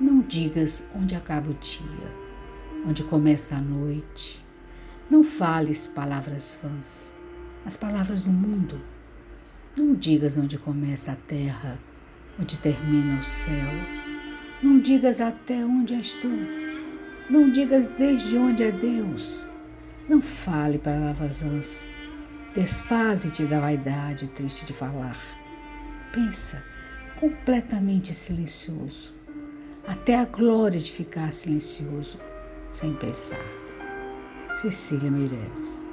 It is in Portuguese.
Não digas onde acaba o dia, onde começa a noite. Não fales palavras vãs, as palavras do mundo. Não digas onde começa a terra, onde termina o céu. Não digas até onde és tu. Não digas desde onde é Deus. Não fale palavras vãs. Desfaze-te da vaidade triste de falar. Pensa, completamente silencioso, até a glória de ficar silencioso, sem pensar. Cecília Meirelles